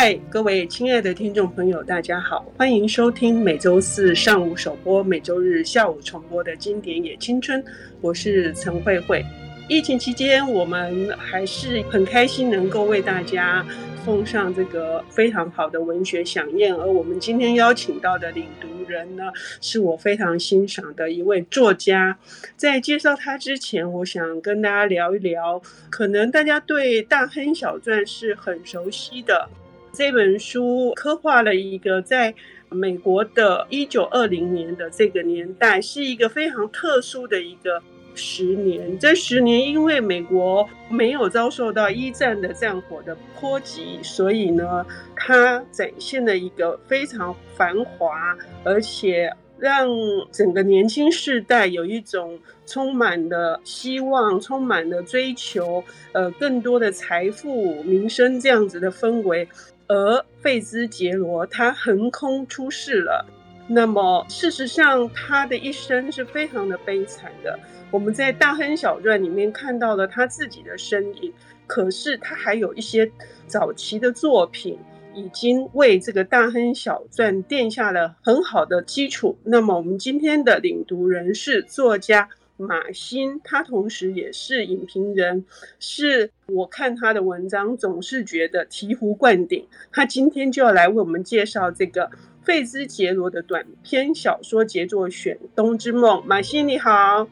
嗨，各位亲爱的听众朋友，大家好，欢迎收听每周四上午首播、每周日下午重播的经典也青春。我是陈慧慧。疫情期间，我们还是很开心能够为大家奉上这个非常好的文学饗宴。而我们今天邀请到的领读人呢，是我非常欣赏的一位作家。在介绍他之前，我想跟大家聊一聊，可能大家对大亨小传是很熟悉的。这本书刻画了一个在美国的一九二零年的这个年代，是一个非常特殊的一个十年。这十年因为美国没有遭受到一战的战火的波及，所以呢，它展现了一个非常繁华，而且让整个年轻世代有一种充满了希望、充满了追求，呃，更多的财富、名声这样子的氛围。而费兹杰罗他横空出世了，那么事实上他的一生是非常的悲惨的。我们在《大亨小传》里面看到了他自己的身影，可是他还有一些早期的作品已经为这个《大亨小传》奠下了很好的基础。那么我们今天的领读人是作家。马欣，他同时也是影评人，是我看他的文章总是觉得醍醐灌顶。他今天就要来为我们介绍这个费兹杰罗的短篇小说杰作选《冬之梦》。马欣你好，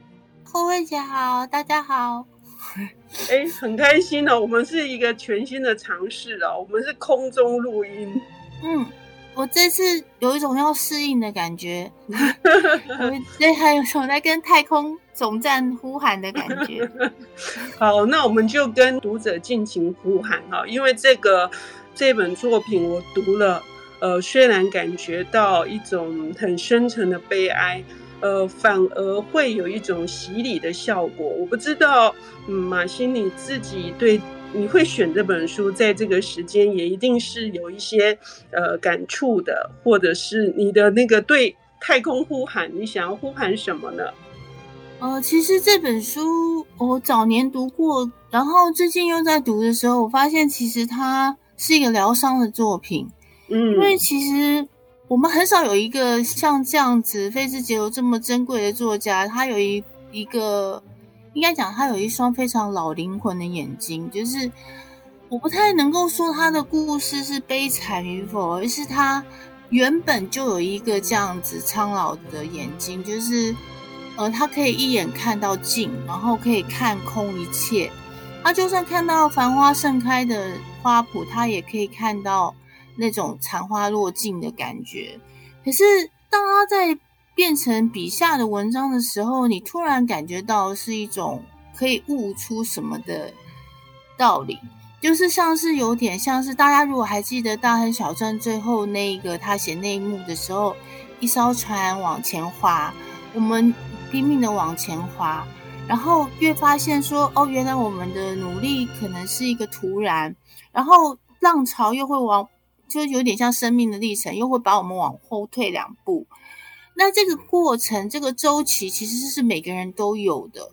慧慧姐好，大家好。哎，很开心哦，我们是一个全新的尝试哦，我们是空中录音。嗯。我这次有一种要适应的感觉，对，还有种在跟太空总站呼喊的感觉。好，那我们就跟读者尽情呼喊哈，因为这个这本作品我读了，呃，虽然感觉到一种很深沉的悲哀，呃，反而会有一种洗礼的效果。我不知道，嗯，马欣你自己对。你会选这本书，在这个时间也一定是有一些呃感触的，或者是你的那个对太空呼喊，你想要呼喊什么呢？呃，其实这本书我早年读过，然后最近又在读的时候，我发现其实它是一个疗伤的作品。嗯，因为其实我们很少有一个像这样子费兹杰罗这么珍贵的作家，他有一一个。应该讲，他有一双非常老灵魂的眼睛，就是我不太能够说他的故事是悲惨与否，而是他原本就有一个这样子苍老的眼睛，就是呃，他可以一眼看到尽，然后可以看空一切。他就算看到繁花盛开的花圃，他也可以看到那种残花落尽的感觉。可是当他在变成笔下的文章的时候，你突然感觉到是一种可以悟出什么的道理，就是像是有点像是大家如果还记得《大亨小传》最后那一个他写内幕的时候，一艘船往前划，我们拼命的往前滑，然后越发现说哦，原来我们的努力可能是一个突然，然后浪潮又会往，就有点像生命的历程，又会把我们往后退两步。那这个过程，这个周期其实是每个人都有的，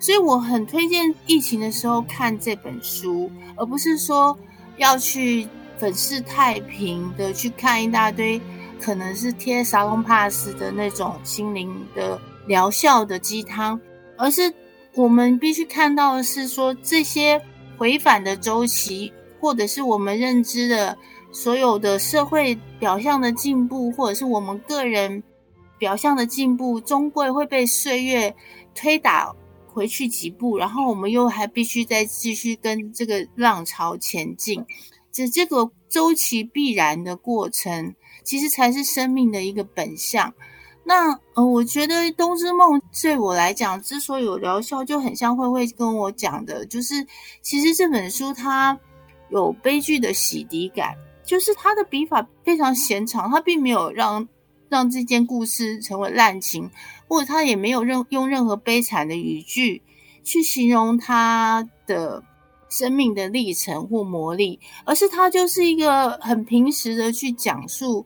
所以我很推荐疫情的时候看这本书，而不是说要去粉饰太平的去看一大堆可能是贴沙龙 pass 的那种心灵的疗效的鸡汤，而是我们必须看到的是说这些回返的周期，或者是我们认知的所有的社会表象的进步，或者是我们个人。表象的进步终归会被岁月推打回去几步，然后我们又还必须再继续跟这个浪潮前进，这这个周期必然的过程，其实才是生命的一个本相。那呃，我觉得《冬之梦》对我来讲之所以有疗效，就很像慧慧跟我讲的，就是其实这本书它有悲剧的洗涤感，就是它的笔法非常闲长，它并没有让。让这件故事成为滥情，或者他也没有任用任何悲惨的语句去形容他的生命的历程或磨砺，而是他就是一个很平实的去讲述。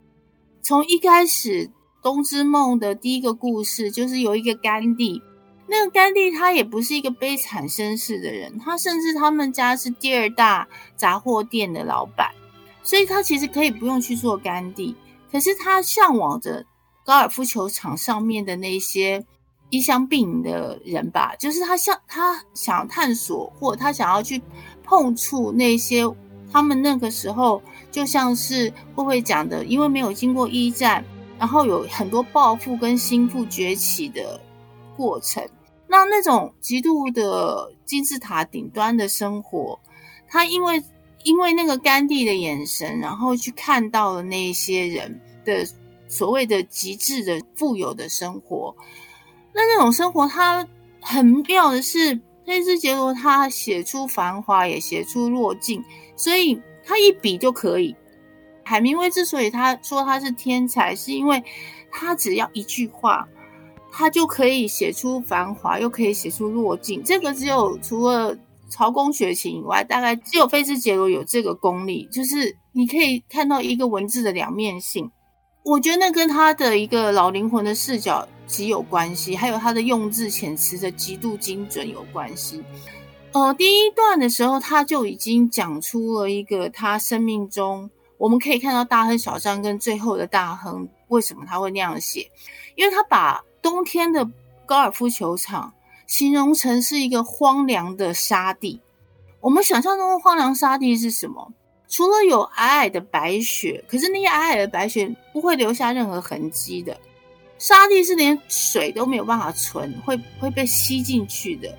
从一开始，《冬之梦》的第一个故事就是有一个甘地，那个甘地他也不是一个悲惨身世的人，他甚至他们家是第二大杂货店的老板。所以他其实可以不用去做甘地，可是他向往着高尔夫球场上面的那些衣香鬓影的人吧，就是他想他想探索，或他想要去碰触那些他们那个时候就像是慧慧讲的，因为没有经过一战，然后有很多暴富跟新富崛起的过程，那那种极度的金字塔顶端的生活，他因为。因为那个甘地的眼神，然后去看到了那些人的所谓的极致的富有的生活。那那种生活，他很妙的是，菲兹杰罗他写出繁华，也写出落尽，所以他一笔就可以。海明威之所以他说他是天才，是因为他只要一句话，他就可以写出繁华，又可以写出落尽。这个只有除了。曹公学琴以外，大概只有菲兹杰罗有这个功力，就是你可以看到一个文字的两面性。我觉得那跟他的一个老灵魂的视角极有关系，还有他的用字遣词的极度精准有关系。呃，第一段的时候他就已经讲出了一个他生命中我们可以看到大亨小张跟最后的大亨为什么他会那样写，因为他把冬天的高尔夫球场。形容成是一个荒凉的沙地。我们想象中的荒凉沙地是什么？除了有皑皑的白雪，可是那些皑皑的白雪不会留下任何痕迹的。沙地是连水都没有办法存，会会被吸进去的。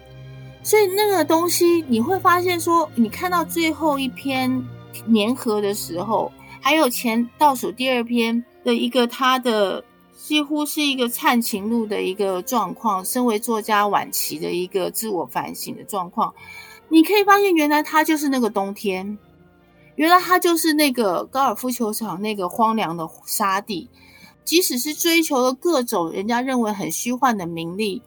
所以那个东西你会发现说，你看到最后一篇粘合的时候，还有前倒数第二篇的一个它的。几乎是一个灿情路的一个状况，身为作家晚期的一个自我反省的状况。你可以发现，原来他就是那个冬天，原来他就是那个高尔夫球场那个荒凉的沙地。即使是追求了各种人家认为很虚幻的名利，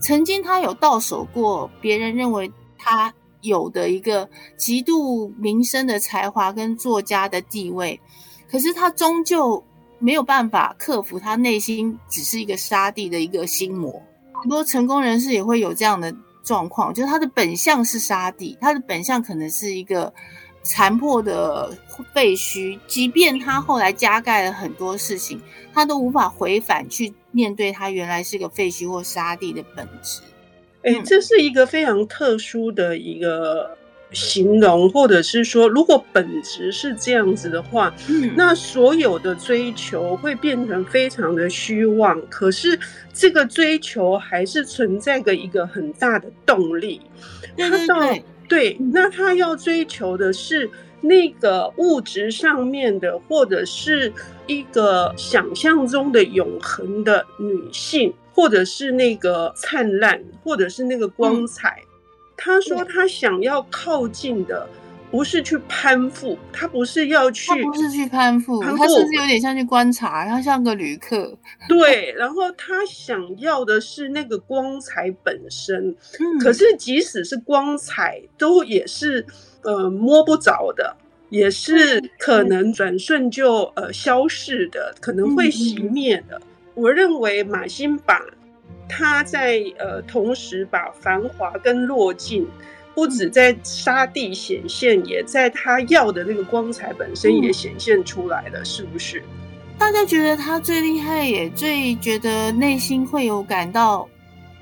曾经他有到手过别人认为他有的一个极度名声的才华跟作家的地位，可是他终究。没有办法克服他内心只是一个沙地的一个心魔。很多成功人士也会有这样的状况，就是他的本相是沙地，他的本相可能是一个残破的废墟。即便他后来加盖了很多事情，他都无法回返去面对他原来是个废墟或沙地的本质。哎，这是一个非常特殊的一个。形容，或者是说，如果本质是这样子的话，嗯，那所有的追求会变成非常的虚妄。可是这个追求还是存在着一个很大的动力。对对对，对，那他要追求的是那个物质上面的，或者是一个想象中的永恒的女性，或者是那个灿烂，或者是那个光彩。嗯他说：“他想要靠近的不是去攀附，他不是要去，他不是去攀附，他甚至有点像去观察，他像个旅客。对，然后他想要的是那个光彩本身。嗯，可是即使是光彩，都也是呃摸不着的，也是可能转瞬就呃消逝的，可能会熄灭的。我认为马欣把。”他在呃，同时把繁华跟落尽，不止在沙地显现，也在他要的那个光彩本身也显现出来了，是不是？大家觉得他最厉害，也最觉得内心会有感到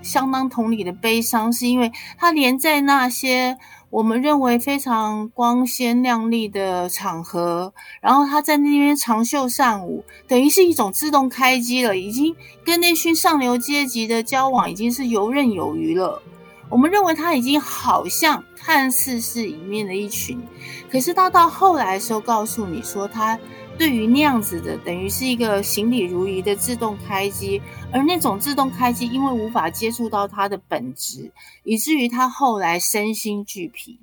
相当同理的悲伤，是因为他连在那些。我们认为非常光鲜亮丽的场合，然后他在那边长袖善舞，等于是一种自动开机了，已经跟那群上流阶级的交往已经是游刃有余了。我们认为他已经好像看似是里面的一群，可是他到后来的时候告诉你说他。对于那样子的，等于是一个行礼如仪的自动开机，而那种自动开机，因为无法接触到它的本质，以至于他后来身心俱疲。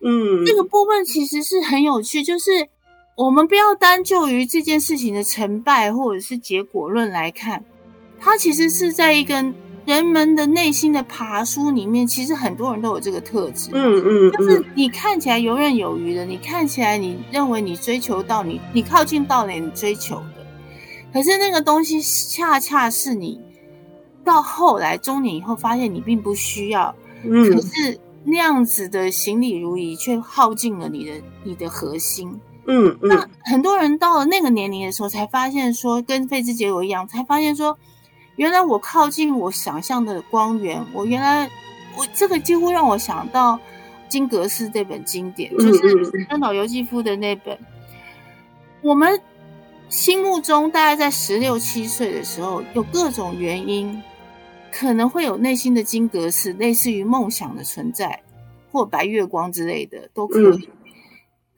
嗯，这个部分其实是很有趣，就是我们不要单就于这件事情的成败或者是结果论来看，它其实是在一个。人们的内心的爬书里面，其实很多人都有这个特质。嗯嗯，嗯，就是你看起来游刃有余的，你看起来你认为你追求到你，你靠近到了你追求的，可是那个东西恰恰是你到后来中年以后发现你并不需要。嗯，可是那样子的行礼如仪却耗尽了你的你的核心。嗯嗯。那很多人到了那个年龄的时候，才发现说，跟费兹杰罗一样，才发现说，原来我靠近我想象的光源，我原来我这个几乎让我想到金格斯这本经典，就是三岛由纪夫的那本。我们心目中大概在十六七岁的时候，有各种原因，可能会有内心的金格斯，类似于梦想的存在，或白月光之类的都可以。嗯、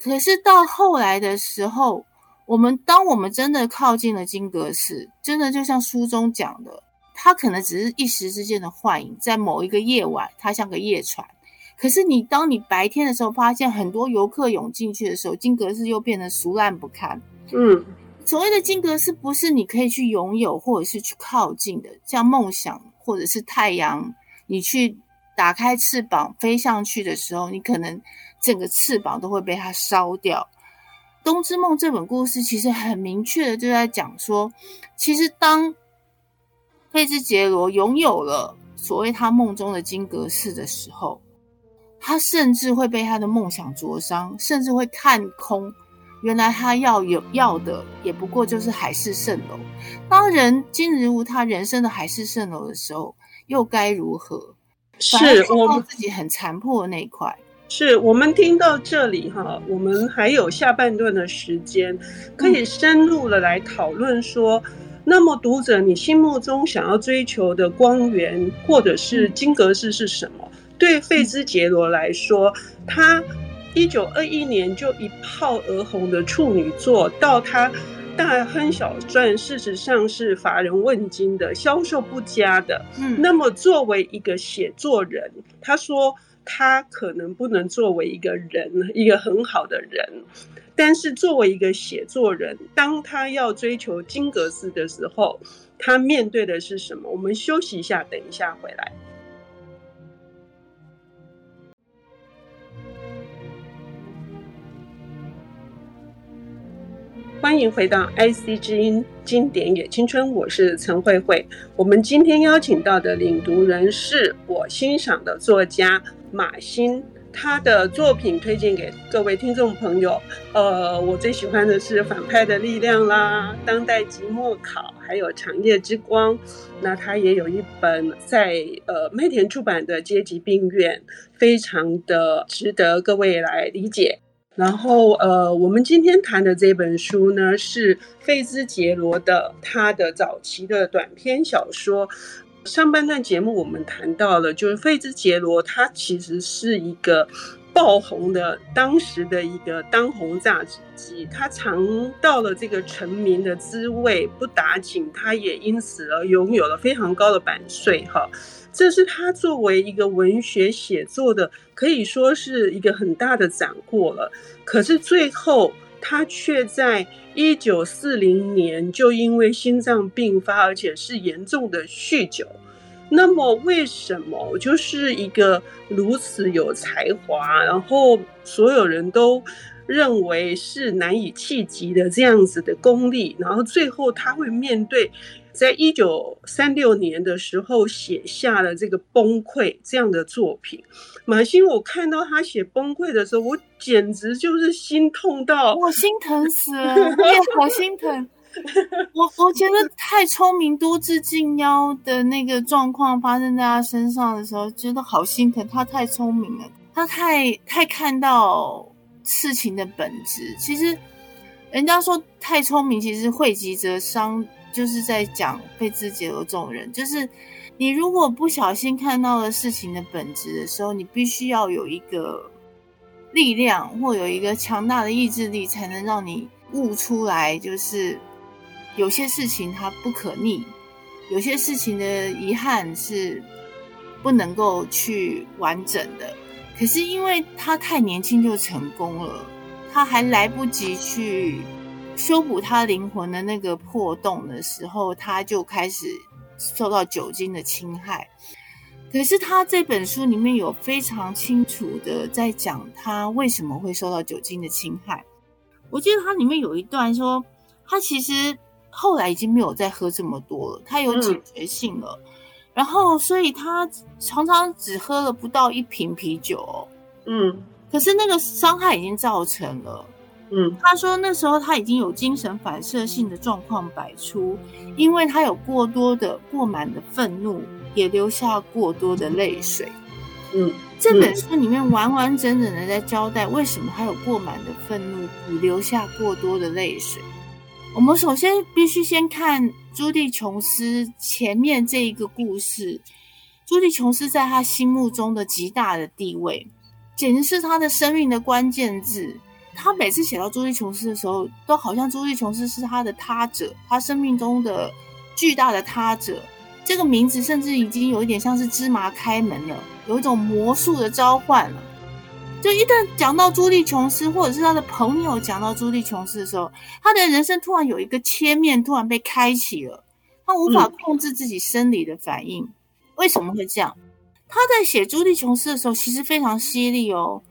可是到后来的时候，我们当我们真的靠近了金阁寺，真的就像书中讲的，它可能只是一时之间的幻影，在某一个夜晚，它像个夜船。可是你当你白天的时候，发现很多游客涌进去的时候，金阁寺又变得俗烂不堪。嗯，所谓的金阁寺不是你可以去拥有或者是去靠近的，像梦想或者是太阳，你去打开翅膀飞上去的时候，你可能整个翅膀都会被它烧掉。《冬之梦》这本故事其实很明确的就在讲说，其实当费兹杰罗拥有了所谓他梦中的金阁寺的时候。他甚至会被他的梦想灼伤，甚至会看空。原来他要有要的，也不过就是海市蜃楼。当人今日无他人生的海市蜃楼的时候，又该如何？是我自己很残破的那一块。是我们听到这里哈，我们还有下半段的时间，可以深入的来讨论说，嗯、那么读者，你心目中想要追求的光源，或者是金格式是什么？对费兹杰罗来说，他一九二一年就一炮而红的处女作，到他大亨小传，事实上是乏人问津的，销售不佳的。嗯，那么作为一个写作人，他说他可能不能作为一个人，一个很好的人，但是作为一个写作人，当他要追求金格斯的时候，他面对的是什么？我们休息一下，等一下回来。欢迎回到 IC 之音经典也青春，我是陈慧慧。我们今天邀请到的领读人是我欣赏的作家马欣，他的作品推荐给各位听众朋友。呃，我最喜欢的是《反派的力量》啦，《当代即墨考》，还有《长夜之光》。那他也有一本在呃麦田出版的《阶级病院》，非常的值得各位来理解。然后，呃，我们今天谈的这本书呢，是费兹杰罗的他的早期的短篇小说。上半段节目我们谈到了，就是费兹杰罗他其实是一个爆红的当时的一个当红炸子鸡，他尝到了这个成名的滋味，不打紧，他也因此而拥有了非常高的版税，哈。这是他作为一个文学写作的，可以说是一个很大的斩获了。可是最后，他却在一九四零年就因为心脏病发，而且是严重的酗酒。那么，为什么就是一个如此有才华，然后所有人都认为是难以企及的这样子的功力，然后最后他会面对？在一九三六年的时候，写下了这个崩溃这样的作品。马欣，我看到他写崩溃的时候，我简直就是心痛到，我心疼死了，我也好心疼。我我觉得太聪明多智近妖的那个状况发生在他身上的时候，觉得好心疼。他太聪明了，他太太看到事情的本质。其实人家说太聪明，其实惠及则伤。就是在讲费兹杰罗这种人，就是你如果不小心看到了事情的本质的时候，你必须要有一个力量或有一个强大的意志力，才能让你悟出来。就是有些事情它不可逆，有些事情的遗憾是不能够去完整的。可是因为他太年轻就成功了，他还来不及去。修补他灵魂的那个破洞的时候，他就开始受到酒精的侵害。可是他这本书里面有非常清楚的在讲他为什么会受到酒精的侵害。我记得他里面有一段说，他其实后来已经没有再喝这么多了，他有警觉性了。嗯、然后，所以他常常只喝了不到一瓶啤酒。嗯，可是那个伤害已经造成了。嗯，他说那时候他已经有精神反射性的状况百出，因为他有过多的过满的愤怒，也留下过多的泪水。嗯，这本书里面完完整整的在交代为什么他有过满的愤怒，与留下过多的泪水。我们首先必须先看朱蒂琼斯前面这一个故事，朱蒂琼斯在他心目中的极大的地位，简直是他的生命的关键字。他每次写到朱蒂琼斯的时候，都好像朱蒂琼斯是他的他者，他生命中的巨大的他者。这个名字甚至已经有一点像是芝麻开门了，有一种魔术的召唤了。就一旦讲到朱莉琼斯，或者是他的朋友讲到朱莉琼斯的时候，他的人生突然有一个切面，突然被开启了。他无法控制自己生理的反应。为什么会这样？他在写朱莉琼斯的时候，其实非常犀利哦。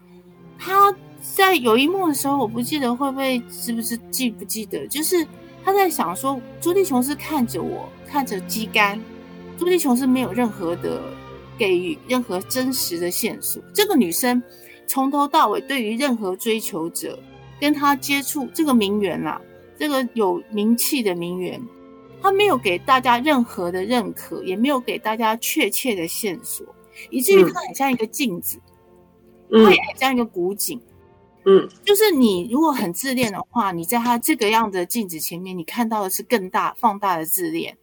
他在有一幕的时候，我不记得会不会是不是记不记得，就是他在想说，朱蒂琼斯看着我，看着鸡肝。朱蒂琼斯没有任何的给予任何真实的线索。这个女生从头到尾对于任何追求者跟她接触，这个名媛啊，这个有名气的名媛，她没有给大家任何的认可，也没有给大家确切的线索，以至于她很像一个镜子，嗯、她也很像一个古井。嗯，嗯就是你如果很自恋的话，你在他这个样的镜子前面，你看到的是更大放大的自恋。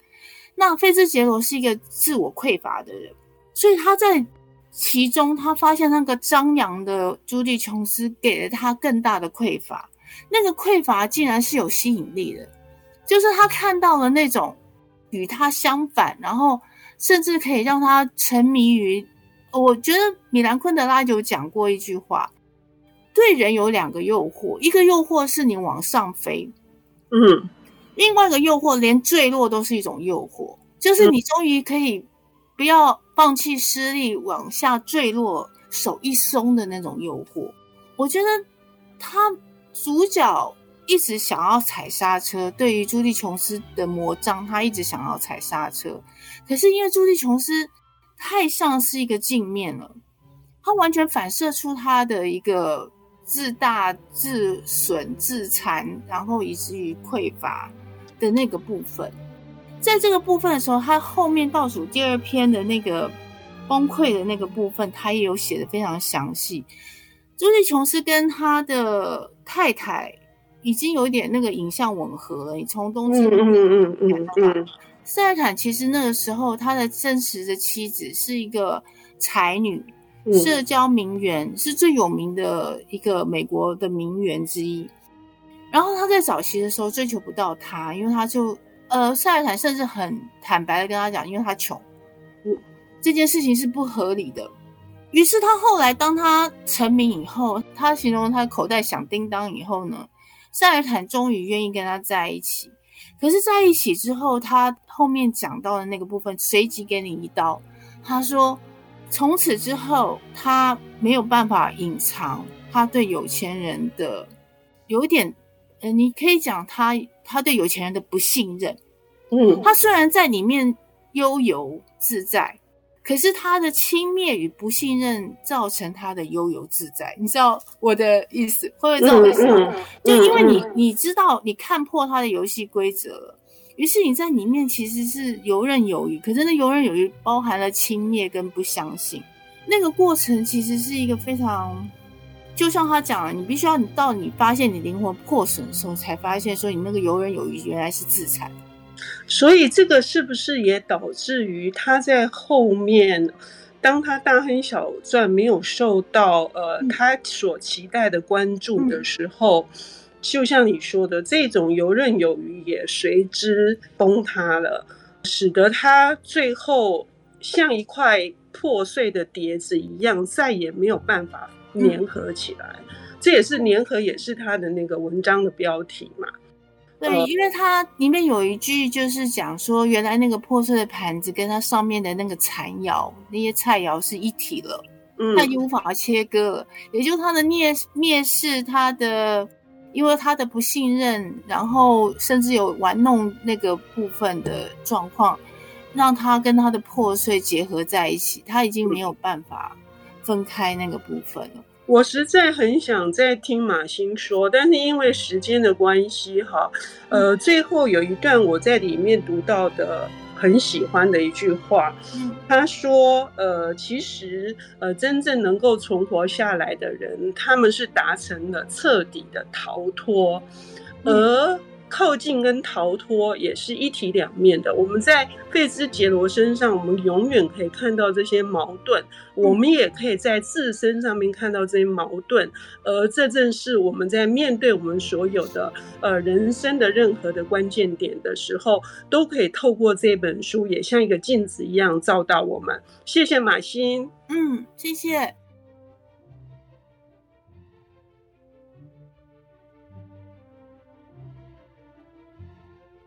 那菲兹杰罗是一个自我匮乏的人，所以他在其中，他发现那个张扬的朱迪琼斯给了他更大的匮乏。那个匮乏竟然是有吸引力的，就是他看到了那种与他相反，然后甚至可以让他沉迷于。我觉得米兰昆德拉就讲过一句话：对人有两个诱惑，一个诱惑是你往上飞，嗯。另外一个诱惑，连坠落都是一种诱惑，就是你终于可以不要放弃施力往下坠落，手一松的那种诱惑。我觉得他主角一直想要踩刹车，对于朱蒂琼斯的魔杖，他一直想要踩刹车，可是因为朱蒂琼斯太像是一个镜面了，他完全反射出他的一个自大、自损、自残，然后以至于匮乏。的那个部分，在这个部分的时候，他后面倒数第二篇的那个崩溃的那个部分，他也有写的非常详细。朱利琼斯跟他的太太已经有一点那个影像吻合了。你从东京嗯嗯嗯嗯，塞尔坦其实那个时候他的真实的妻子是一个才女，社交名媛，是最有名的一个美国的名媛之一。然后他在早期的时候追求不到她，因为他就呃，塞尔坦甚至很坦白的跟他讲，因为他穷，嗯，这件事情是不合理的。于是他后来当他成名以后，他形容他口袋响叮当以后呢，塞尔坦终于愿意跟他在一起。可是在一起之后，他后面讲到的那个部分，随即给你一刀。他说，从此之后，他没有办法隐藏他对有钱人的有一点。呃，你可以讲他他对有钱人的不信任，嗯，他虽然在里面悠游自在，可是他的轻蔑与不信任造成他的悠游自在，你知道我的意思，会不会这么说？嗯嗯、就因为你你知道你看破他的游戏规则了，于是你在里面其实是游刃有余，可是那游刃有余包含了轻蔑跟不相信，那个过程其实是一个非常。就像他讲了，你必须要你到你发现你灵魂破损的时候，才发现说你那个游刃有余原来是自残。所以这个是不是也导致于他在后面，当他大亨小传没有受到呃他所期待的关注的时候，嗯、就像你说的，这种游刃有余也随之崩塌了，使得他最后像一块破碎的碟子一样，再也没有办法。粘合起来，嗯、这也是粘合，也是他的那个文章的标题嘛。对，呃、因为它里面有一句就是讲说，原来那个破碎的盘子跟它上面的那个残窑，那些菜肴是一体了，嗯，它已经无法切割了。也就是他的蔑蔑视，他的因为他的不信任，然后甚至有玩弄那个部分的状况，让他跟他的破碎结合在一起，他已经没有办法。分开那个部分了，我实在很想再听马欣说，但是因为时间的关系，哈，呃，最后有一段我在里面读到的很喜欢的一句话，他说，呃，其实，呃，真正能够存活下来的人，他们是达成了彻底的逃脱，而。靠近跟逃脱也是一体两面的。我们在费兹杰罗身上，我们永远可以看到这些矛盾；我们也可以在自身上面看到这些矛盾。而这正是我们在面对我们所有的呃人生的任何的关键点的时候，都可以透过这本书，也像一个镜子一样照到我们。谢谢马欣，嗯，谢谢。